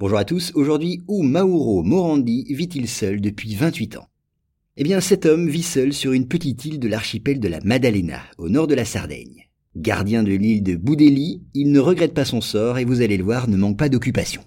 Bonjour à tous, aujourd'hui où Mauro Morandi vit-il seul depuis 28 ans? Eh bien cet homme vit seul sur une petite île de l'archipel de la Maddalena, au nord de la Sardaigne. Gardien de l'île de Boudeli, il ne regrette pas son sort et vous allez le voir, ne manque pas d'occupation.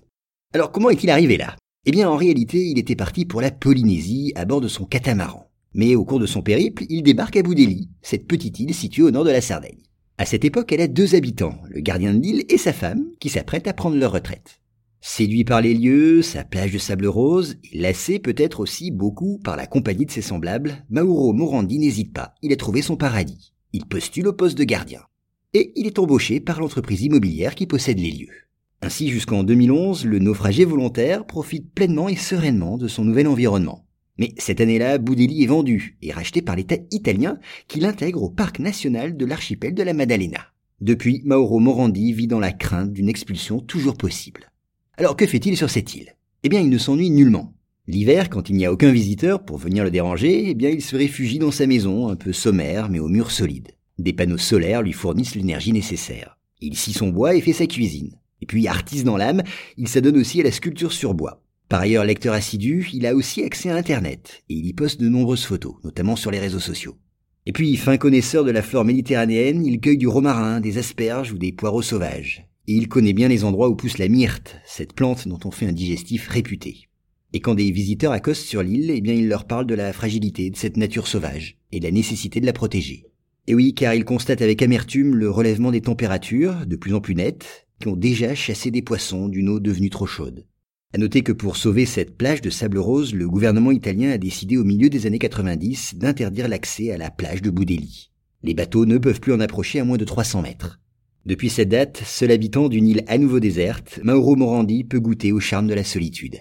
Alors comment est-il arrivé là? Eh bien en réalité, il était parti pour la Polynésie à bord de son catamaran. Mais au cours de son périple, il débarque à Boudeli, cette petite île située au nord de la Sardaigne. À cette époque, elle a deux habitants, le gardien de l'île et sa femme, qui s'apprêtent à prendre leur retraite. Séduit par les lieux, sa plage de sable rose, et lassé peut-être aussi beaucoup par la compagnie de ses semblables, Mauro Morandi n'hésite pas, il a trouvé son paradis. Il postule au poste de gardien. Et il est embauché par l'entreprise immobilière qui possède les lieux. Ainsi, jusqu'en 2011, le naufragé volontaire profite pleinement et sereinement de son nouvel environnement. Mais cette année-là, Boudeli est vendu et racheté par l'État italien qui l'intègre au parc national de l'archipel de la Maddalena. Depuis, Mauro Morandi vit dans la crainte d'une expulsion toujours possible. Alors que fait-il sur cette île? Eh bien, il ne s'ennuie nullement. L'hiver, quand il n'y a aucun visiteur pour venir le déranger, eh bien, il se réfugie dans sa maison, un peu sommaire, mais aux murs solides. Des panneaux solaires lui fournissent l'énergie nécessaire. Il scie son bois et fait sa cuisine. Et puis, artiste dans l'âme, il s'adonne aussi à la sculpture sur bois. Par ailleurs, lecteur assidu, il a aussi accès à Internet, et il y poste de nombreuses photos, notamment sur les réseaux sociaux. Et puis, fin connaisseur de la flore méditerranéenne, il cueille du romarin, des asperges ou des poireaux sauvages et il connaît bien les endroits où pousse la myrte, cette plante dont on fait un digestif réputé. Et quand des visiteurs accostent sur l'île, eh bien il leur parle de la fragilité de cette nature sauvage et de la nécessité de la protéger. Et oui, car il constate avec amertume le relèvement des températures, de plus en plus nettes, qui ont déjà chassé des poissons d'une eau devenue trop chaude. À noter que pour sauver cette plage de sable rose, le gouvernement italien a décidé au milieu des années 90 d'interdire l'accès à la plage de Boudeli. Les bateaux ne peuvent plus en approcher à moins de 300 mètres. Depuis cette date, seul habitant d'une île à nouveau déserte, Mauro Morandi peut goûter au charme de la solitude.